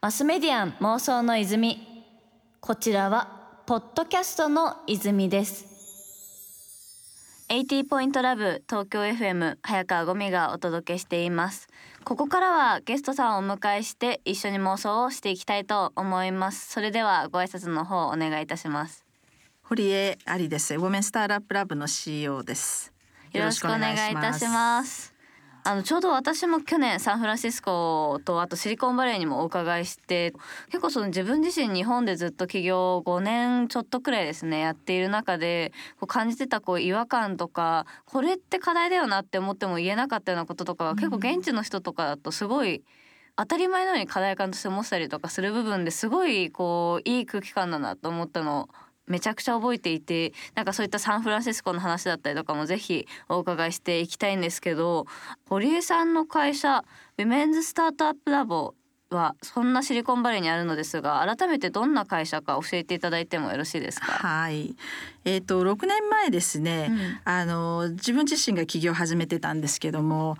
マスメディアン妄想の泉。こちらはポッドキャストの泉です。80ポイントラブ東京 FM 早川ゴミがお届けしています。ここからはゲストさんをお迎えして一緒に妄想をしていきたいと思います。それではご挨拶の方お願いいたします。堀江ありです。ウォメンスターラップラブの CEO です。よろしくお願いいたしますあのちょうど私も去年サンフランシスコとあとシリコンバレーにもお伺いして結構その自分自身日本でずっと起業5年ちょっとくらいですねやっている中でこう感じてたこう違和感とかこれって課題だよなって思っても言えなかったようなこととかが結構現地の人とかだとすごい当たり前のように課題感として思ったりとかする部分ですごいこういい空気感だなと思ったの。をめちゃくちゃ覚えていてなんかそういったサンフランシスコの話だったりとかもぜひお伺いしていきたいんですけど堀江さんの会社 Women's Startup Lab はそんなシリコンバレーにあるのですが改めてどんな会社か教えていただいてもよろしいですか？はい。えーと、と6年前ですね、うん、あの自分自身が起業を始めてたんですけども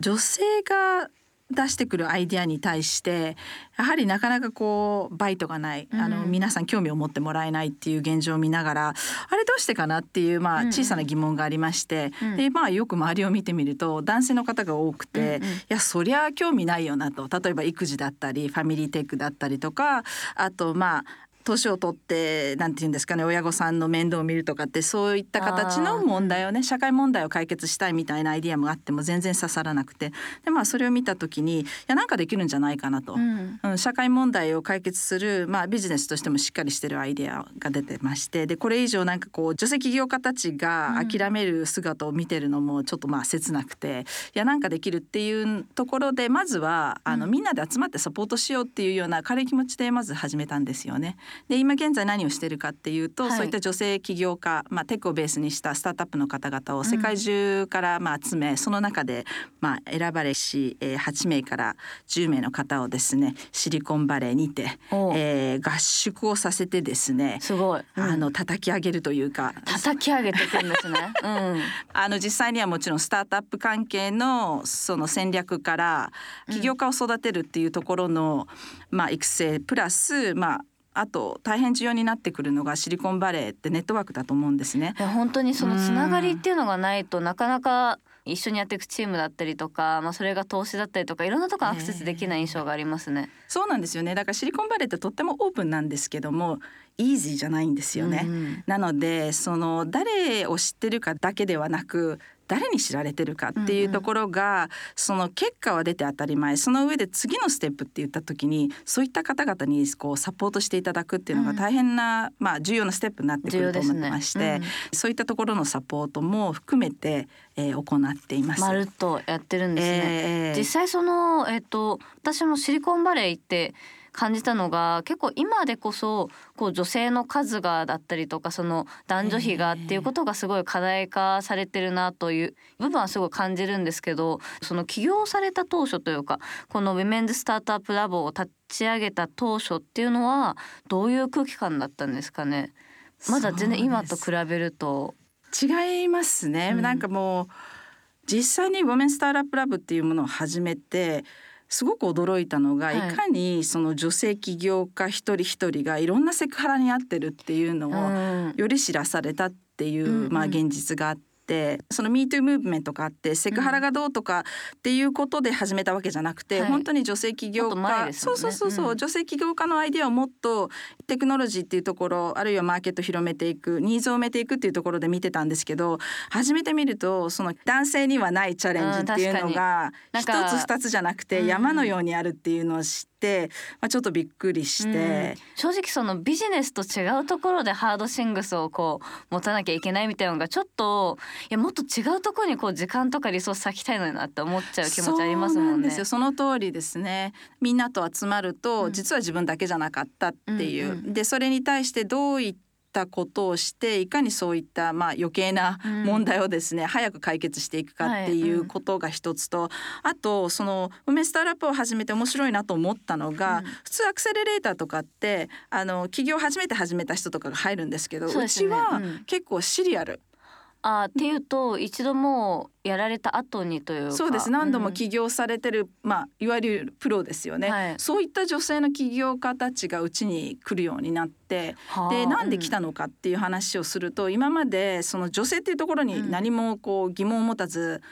女性が出してくるアイディアに対してやはりなかなかこう bite がない、あの皆さん興味を持ってもらえないっていう現状を見ながらあれどうしてかなっていうまあ小さな疑問がありまして、うん、でまあよく周りを見てみると男性の方が多くて、うんうん、いやそりゃ興味ないよなと。例えば育児だったりファミリーテックだったりとかあとまあ年を取ってなんて言うんですかね親御さんの面倒を見るとかってそういった形の問題をね社会問題を解決したいみたいなアイディアもあっても全然刺さらなくて。でまあそれを見た時にいやなんかできるんじゃないかなと、うん、うん、社会問題を解決する、まあ、ビジネスとしてもしっかりしてるアイデアが出てまして。でこれ以上なんかこう女性起業家たちが諦める姿を見てるのもちょっとまあ切なくて、いやなんかできるっていうところでまずはあの、みんなで集まってサポートしようっていうような軽い気持ちでまず始めたんですよね。で今現在何をしてるかっていうと、はい、そういった女性起業家、まあ、テックをベースにしたスタートアップの方々を世界中からまあ集め、うん、その中でまあ選ばれし、えー、8名から10名の方をですねシリコンバレーにて、えー、合宿をさせてですねすごい、うん、あの叩き上げるというか叩き上げていくんですね、うん、あの実際にはもちろんスタートアップ関係のその戦略から起業家を育てるっていうところの、まあ、育成プラスまああと大変重要になってくるのがシリコンバレーってネットワークだと思うんですね。本当にそのつながりっていうのがないとなかなか一緒にやっていくチームだったりとか、まあ、それが投資だったりとかいろんなとこアクセスできない印象がありますね。そうなんですよねだからシリコンバレーってとってもオープンなんですけどもイージーじゃないんですよね。うん、なのでその誰を知ってるかだけではなく誰に知られてるかっていうところが、うん、その結果は出て当たり前その上で次のステップって言った時にそういった方々にこうサポートしていただくっていうのが大変な、うん、まあ、重要なステップになってくると思ってまして、ねうん、そういったところのサポートも含めて、えー、行っています。まるっとやってるんですね。えー、実際その、えーと私もシリコンバレー行って感じたのが結構今でこそこう女性の数がだったりとかその男女比がっていうことがすごい課題化されてるなという部分はすごい感じるんですけどその起業された当初というかこの Women's Startup Lab を立ち上げた当初っていうのはどういう空気感だったんですかね？まだ全然今と比べると。違いますね、うん、なんかもう実際に Women's Startup Lab っていうものを始めてすごく驚いたのが、はい、いかにその女性起業家一人一人がいろんなセクハラに遭ってるっていうのをより知らされたっていう、まあ、現実があって。ってその MeToo ムーブメントがあってセクハラがどうとかっていうことで始めたわけじゃなくて、うん、本当に女性起業家、ね、そうそうそうそう、うん、女性起業家のアイデアをもっとテクノロジーっていうところあるいはマーケット広めていくニーズを埋めていくっていうところで見てたんですけど始めてみるとその男性にはないチャレンジっていうのが一つ二つじゃなくて山のようにあるっていうのを知って。て、まあ、ちょっとびっくりして、正直そのビジネスと違うところでハードシングスをこう持たなきゃいけないみたいなのがちょっといやもっと違うところにこう時間とかリソース割きたいのになって思っちゃう気持ちありますもんね。その通りです。ねみんなと集まると、実は自分だけじゃなかったっていう、うんうん、でそれに対してどういっったことをしていかにそういったまあ余計な問題をですね、うん、早く解決していくかっていうことが一つと、はいうん、あとその梅スターラップを始めて面白いなと思ったのが、うん、普通アクセレレーターとかってあの企業初めて始めた人とかが入るんですけどう、ね,、ちは結構シリアル。あっていうと一度もうやられた後にというか。そうです。何度も起業されてる、まあいわゆるプロですよね、はい。そういった女性の起業家たちがうちに来るようになってでなんで来たのかっていう話をすると、今までその女性っていうところに何もこう疑問を持たず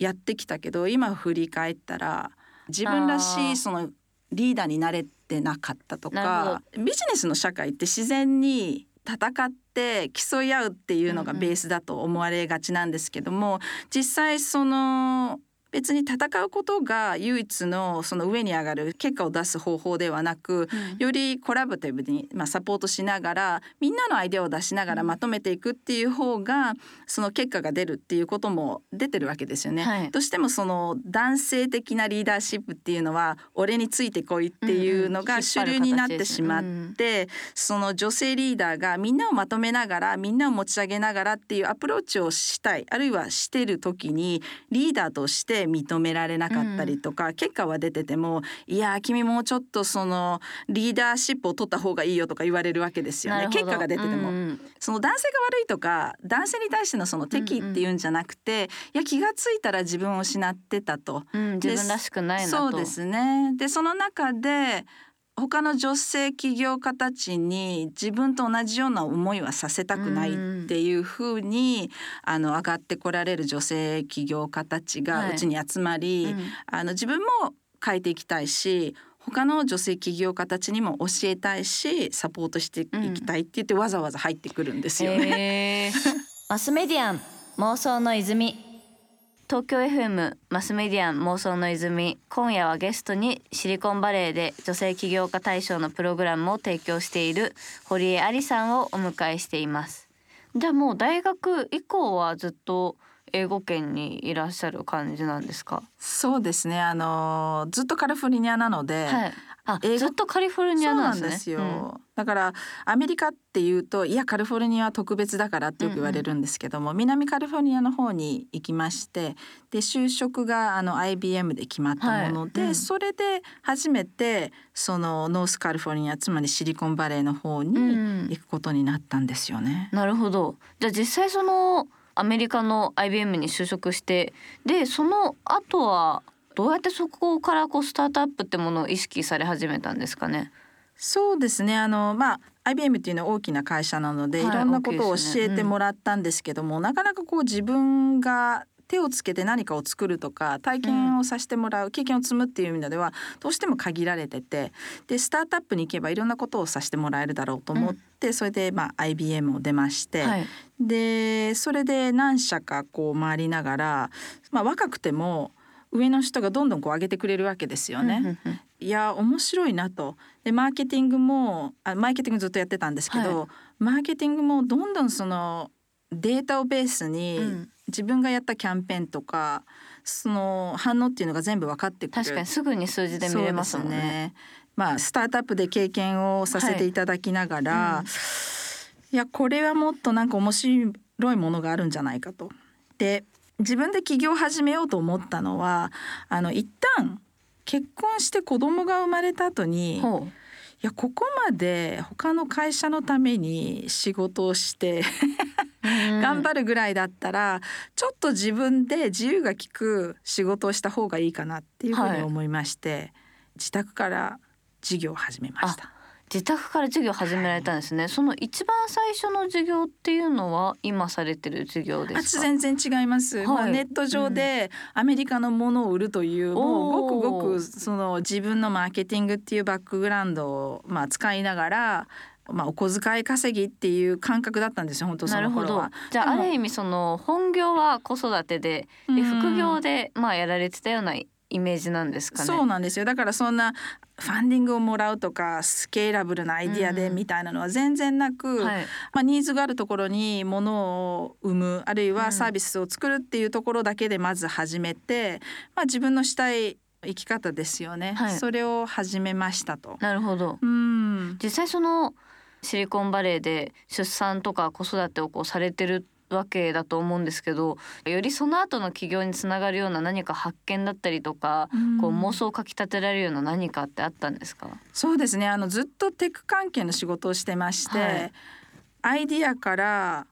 やってきたけど今振り返ったら自分らしいそのリーダーになれてなかったとかビジネスの社会って自然に戦って競い合うっていうのがベースだと思われがちなんですけども、実際その別に戦うことが唯一のその上に上がる結果を出す方法ではなく、よりコラボティブに、まあ、サポートしながらみんなのアイデアを出しながらまとめていくっていう方がその結果が出るっていうことも出てるわけですよね。はい。どうしてもその男性的なリーダーシップっていうのは俺についてこいっていうのが主流になってしまって、その女性リーダーがみんなをまとめながらみんなを持ち上げながらっていうアプローチをしたいあるいはしてる時にリーダーとして認められなかったりとか、結果は出ててもいや君もうちょっとそのリーダーシップを取った方がいいよとか言われるわけですよね。結果が出てても。うんうん。その男性が悪いとか男性に対してのその敵っていうん。じゃなくて、いや気がついたら自分を失ってたと。うん、自分らしくないなと。そうですね。でその中で他の女性起業家たちに自分と同じような思いはさせたくないっていうふうに、あの上がってこられる女性起業家たちはい。がうちに集まり、うん。あの自分も変えていきたいし他の女性起業家たちにも教えたいしサポートしていきたいって言ってわざわざ入ってくるんですよね。へー。マスメディアン妄想の泉東京 FM マスメディアン妄想の泉今夜はゲストにシリコンバレーで女性起業家大賞のプログラムを提供している堀江ありさんをお迎えしています。じゃあもう大学以降はずっと英語圏にいらっしゃる感じなんですか？そうですね。あのずっとカリフォルニアなので、はいあずっとカリフォルニアなんですね。そうなんだからアメリカっていうといやカリフォルニアは特別だからってよく言われるんですけども、南カリフォルニアの方に行きましてで就職があの IBM で決まったもので、はい。うん。それで初めてそのノースカリフォルニアつまりシリコンバレーの方にうん。行くことになったんですよね。なるほど。じゃあ実際そのアメリカの IBM に就職してでその後はどうやってそこからこうスタートアップってものを意識され始めたんですかね？そうですね。あのまあ IBM っていうのは大きな会社なので、はいい、ろんなことを教えてもらったんですけども、なかなかこう自分が手をつけて何かを作るとか体験をさせてもらう、経験を積むっていう意味ではどうしても限られててでスタートアップに行けばいろんなことをさせてもらえるだろうと思って、それでまあ IBM を出まして、はい、でそれで何社かこう回りながら、まあ、若くても上の人がどんどんこう上げてくれるわけですよね。うんうんうん。いや面白いなと。でマーケティングもあマーケティングずっとやってたんですけど、はマーケティングもどんどんそのデータをベースにうん。自分がやったキャンペーンとかその反応っていうのが全部分かってくる。確かにすぐに数字で見れますもんね。ね。まあスタートアップで経験をさせていただきながら、はいうん。いやこれはもっとなんか面白いものがあるんじゃないかと。で自分で起業を始めようと思ったのはあの一旦結婚して子供が生まれた後にいやここまで他の会社のために仕事をして頑張るぐらいだったら、ちょっと自分で自由が利く仕事をした方がいいかなっていうふうに思いまして、自宅から事業を始めました。自宅から授業始められたんですね。その一番最初の授業っていうのは今されてる授業であすか？全然違います、はいまあ、ネット上でアメリカのものを売るという、もうごくごくその自分のマーケティングっていうバックグラウンドをまあ使いながら、まあ、お小遣い稼ぎっていう感覚だったんですよ本当そなるほどの頃は。。じゃあある意味その本業は子育てででうん副業でまあやられてたようなイメージなんですかね。そうなんですよだからそんなファンディングをもらうとかスケーラブルなアイディアでうんみたいなのは全然なく、はい。まあ、ニーズがあるところに物を生むあるいはサービスを作るっていうところだけでまず始めて、まあ、自分のしたい生き方ですよね、はいそれを始めましたと。なるほど。うん実際そのシリコンバレーで出産とか子育てをこうされてるわけだと思うんですけどよりその後の起業につながるような何か発見だったりとか、こう妄想をかきたてられるような何かってあったんですか？そうですね。あのずっとテック関係の仕事をしてまして、はい。アイディアから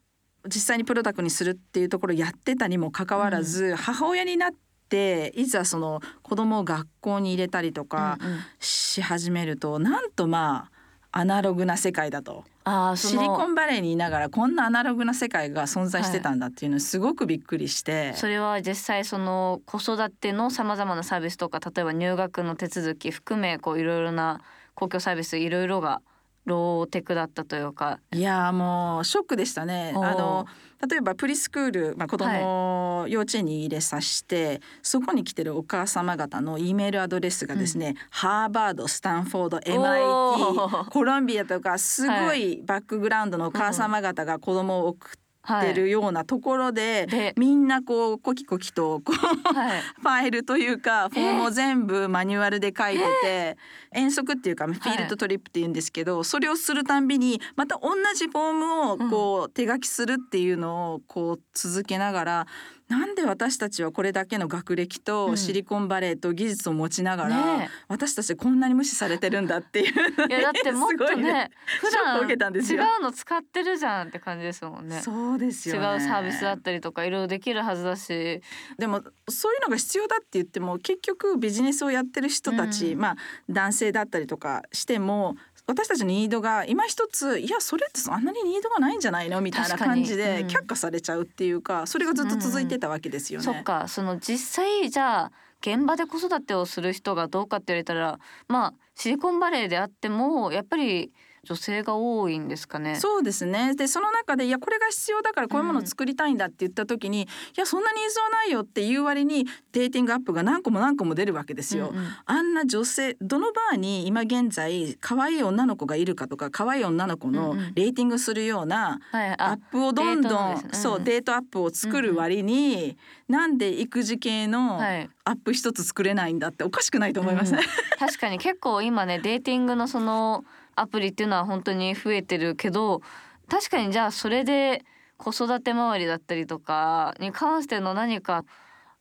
実際にプロダクトにするっていうところをやってたにもかかわらず、うん、母親になっていざその子供を学校に入れたりとかし始めると、うんうん、なんとまあアナログな世界だと。あシリコンバレーにいながらこんなアナログな世界が存在してたんだっていうのすごくびっくりして、はい、それは実際その子育てのさまざまなサービスとか例えば入学の手続き含めこういろいろな公共サービスいろいろがローテクだったというか。いやもうショックでしたね。あの例えばプリスクール、まあ、子供を幼稚園に入れさして、はい、そこに来てるお母様方の E メールアドレスがですね、うん、ハーバードスタンフォード MIT コロンビアとかすごいバックグラウンドのお母様方が子供を送ってってるようなところではい、みんなこうコキコキとこう、はい、ファイルというかフォームを全部マニュアルで書いてて遠足っていうかフィールドトリップっていうんですけど、それをするたんびにまた同じフォームをこう手書きするっていうのをこう続けながらなんで私たちはこれだけの学歴とシリコンバレーと技術を持ちながら、ね、私たちこんなに無視されてるんだっていういやだってもっとね 普段違うの使ってるじゃんって感じですもんね。そうですよ、ね、違うサービスだったりとかいろいろできるはずだし。でもそういうのが必要だって言っても結局ビジネスをやってる人たち、うん、まあ男性だったりとかしても私たちのニードが今一ついやそれってあんなにニードがないんじゃないの？みたいな感じで却下されちゃうっていうか、うん、それがずっと続いてたわけですよね。うん、そっか。その実際じゃあ現場で子育てをする人がどうかって言われたらまあシリコンバレーであってもやっぱり女性が多いんですかね。そうですね。でその中でいやこれが必要だからこういうものを作りたいんだって言った時に、うん、いやそんなニーズはないよっていう割にデーティングアップが何個も何個も出るわけですよ。うんうん、あんな女性どのバーに今現在可愛い女の子がいるかとか可愛い女の子のレーティングするようなアップをどんどん、はいそうデートアップを作る割に、うんうん、なんで育児系のアップ一つ作れないんだっておかしくないと思いますね。うん、確かに結構今ねデーティングのそのアプリっていうのは本当に増えてるけど確かにじゃあそれで子育て周りだったりとかに関しての何か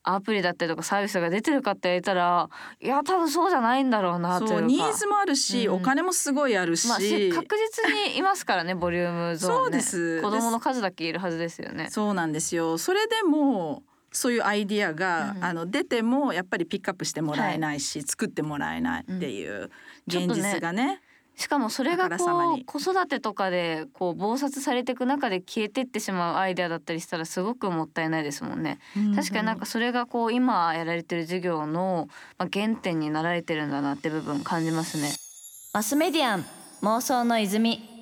アプリだったりとかサービスが出てるかって言われたらいや多分そうじゃないんだろうなというニーズもあるし、うん、お金もすごいあるし、まあ、確実にいますからねボリュームゾーン、ね、そうです。子供の数だけいるはずですよね。そうなんですよ。それでもそういうアイディアが、うん、あの出てもやっぱりピックアップしてもらえないし、はい、作ってもらえないっていう現実がね。しかもそれがこう子育てとかでこう忙殺されていく中で消えてってしまうアイデアだったりしたらすごくもったいないですもんね。うんうん、確かになんかそれがこう今やられてる授業のまあ原点になられてるんだなって部分感じますね。マスメディアン妄想の泉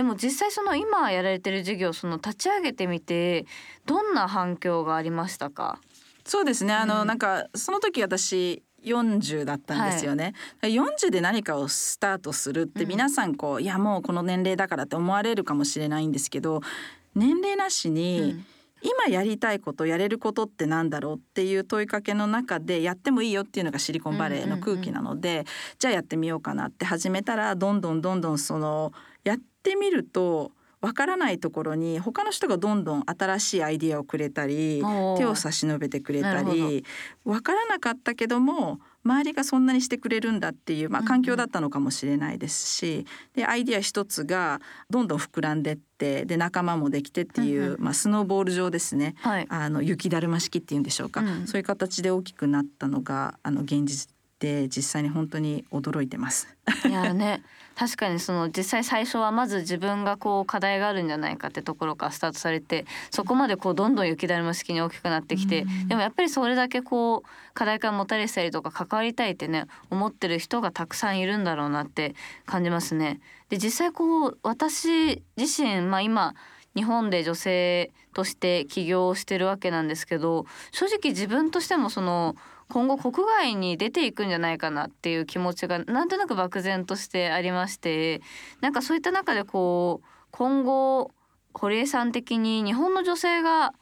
でも実際その今やられてる授業その立ち上げてみてどんな反響がありましたか？そうですね。あの、うん、なんかその時私40だったんですよね、はい、40で何かをスタートするって皆さんこう、うん、いやもうこの年齢だからって思われるかもしれないんですけど年齢なしに、うん。今やりたいことやれることってなんだろうっていう問いかけの中でやってもいいよっていうのがシリコンバレーの空気なので、じゃあやってみようかなって始めたらどんどんどんどんそのやってみるとわからないところに他の人がどんどん新しいアイディアをくれたり手を差し伸べてくれたりわからなかったけども周りがそんなにしてくれるんだっていう、まあ、環境だったのかもしれないですし、でアイディア一つがどんどん膨らんでってで仲間もできてっていう、まあ、スノーボール上ですね、はい、あの雪だるま式っていうんでしょうか、うん、そういう形で大きくなったのがあの現実で実際に本当に驚いてます。いやね確かにその実際最初はまず自分がこう課題があるんじゃないかってところからスタートされてそこまでこうどんどん雪だるま式に大きくなってきて、でもやっぱりそれだけこう課題感持たれてたりとか関わりたいってね思ってる人がたくさんいるんだろうなって感じますね。で実際こう私自身、まあ、今日本で女性として起業をしてるわけなんですけど正直自分としてもその今後国外に出ていくんじゃないかなっていう気持ちがなんとなく漠然としてありましてなんかそういった中でこう今後堀江さん的に日本の女性が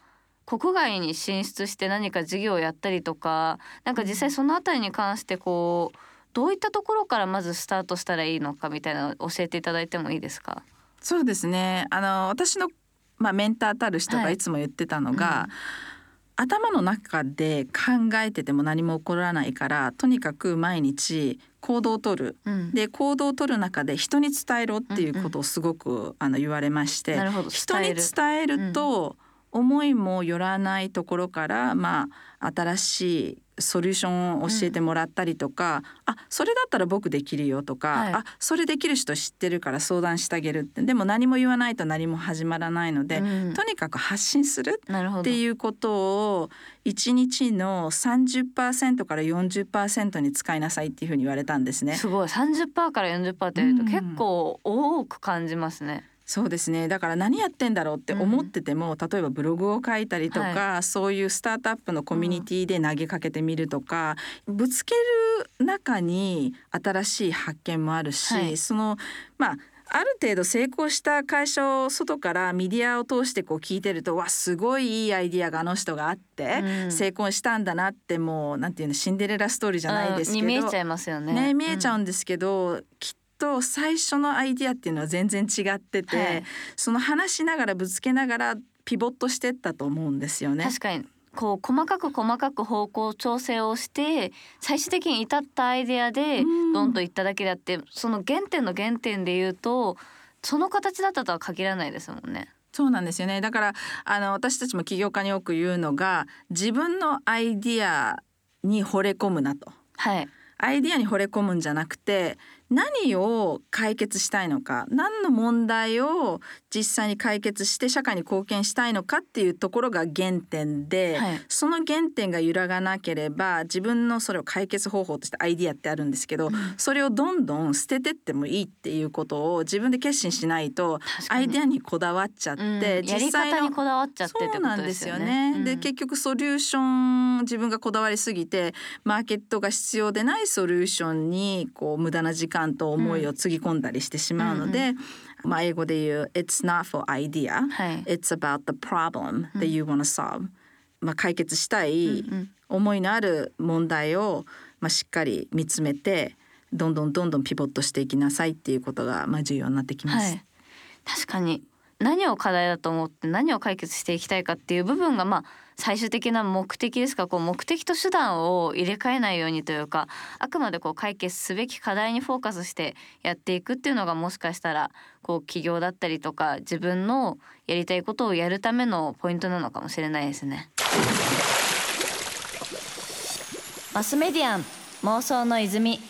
国外に進出して何か事業をやったりとかなんか実際その辺りに関してこうどういったところからまずスタートしたらいいのかみたいなのを教えていただいてもいいですか？そうですね。あの私の、まあ、メンターたる人がい。つも言ってたのが、はいうん頭の中で考えてても何も起こらないからとにかく毎日行動をとる、うん、で行動をとる中で人に伝えろっていうことをすごく、うん。うん、あの言われまして人に伝えると、思いもよらないところからまあ新しいソリューションを教えてもらったりとか、うん、あそれだったら僕できるよとか、はい、あそれできる人知ってるから相談してあげる。ってでも何も言わないと何も始まらないので、うん、とにかく発信するっていうことを1日の30%から40%に使いなさいっていうふうに言われたんですね。すごい。30%から40%って言うと結構多く感じますね。うんそうですね。だから何やってんだろうって思ってても、うん、例えばブログを書いたりとか、はい、そういうスタートアップのコミュニティで投げかけてみるとか、うん、ぶつける中に新しい発見もあるし、はい、そのまあある程度成功した会社を外からメディアを通してこう聞いてるとわすごいいいアイディアがあの人があって、うん、成功したんだなってもうなんていうのシンデレラストーリーじゃないですけど、見えちゃいますよね。ね見えちゃうんですけど、きっと最初のアイディアっていうのは全然違ってて、はい、その話しながらぶつけながらピボットしてったと思うんですよね。確かにこう細かく細かく方向調整をして最終的に至ったアイデアでドンといっただけであって、その原点の原点で言うとその形だったとは限らないですもんね。そうなんですよねだからあの私たちも起業家によく言うのが自分のアイディアに惚れ込むなと。はい、アイディアに惚れ込むんじゃなくて何を解決したいのか何の問題を実際に解決して社会に貢献したいのかっていうところが原点で、はい、その原点が揺らがなければ自分のそれを解決方法としてアイディアってあるんですけど、うん、それをどんどん捨ててってもいいっていうことを自分で決心しないとアイディアにこだわっちゃって、うん、実際にこだわっちゃってそうなんですよね。うん、で結局ソリューション自分がこだわりすぎてマーケットが必要でないソリューションにこう無駄な時間と思いをつぎ込んだりしてしまうので、まあ、英語で言う「It's not for idea、はい、It's about the problem that you wanna solve」まあ、解決したい思いのある問題を、まあ、しっかり見つめてどんどんどんどんピボットしていきなさいっていうことが、まあ、重要になってきます。はい、確かに何を課題だと思って何を解決していきたいかっていう部分がまあ最終的な目的ですかこう目的と手段を入れ替えないようにというかあくまでこう解決すべき課題にフォーカスしてやっていくっていうのがもしかしたらこう起業だったりとか自分のやりたいことをやるためのポイントなのかもしれないですね。マスメディアン妄想の泉